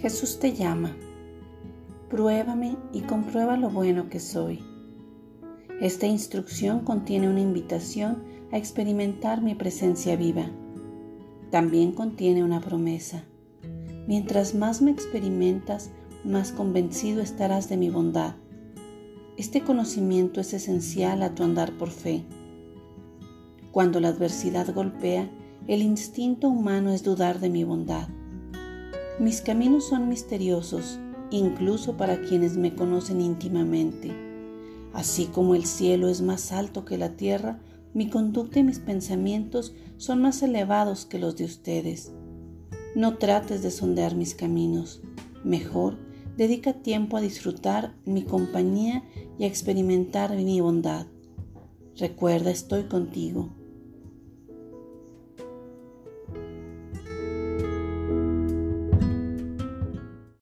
Jesús te llama. Pruébame y comprueba lo bueno que soy. Esta instrucción contiene una invitación a experimentar mi presencia viva. También contiene una promesa. Mientras más me experimentas, más convencido estarás de mi bondad. Este conocimiento es esencial a tu andar por fe. Cuando la adversidad golpea, el instinto humano es dudar de mi bondad. Mis caminos son misteriosos, incluso para quienes me conocen íntimamente. Así como el cielo es más alto que la tierra, mi conducta y mis pensamientos son más elevados que los de ustedes. No trates de sondear mis caminos. Mejor, dedica tiempo a disfrutar mi compañía y a experimentar mi bondad. Recuerda, estoy contigo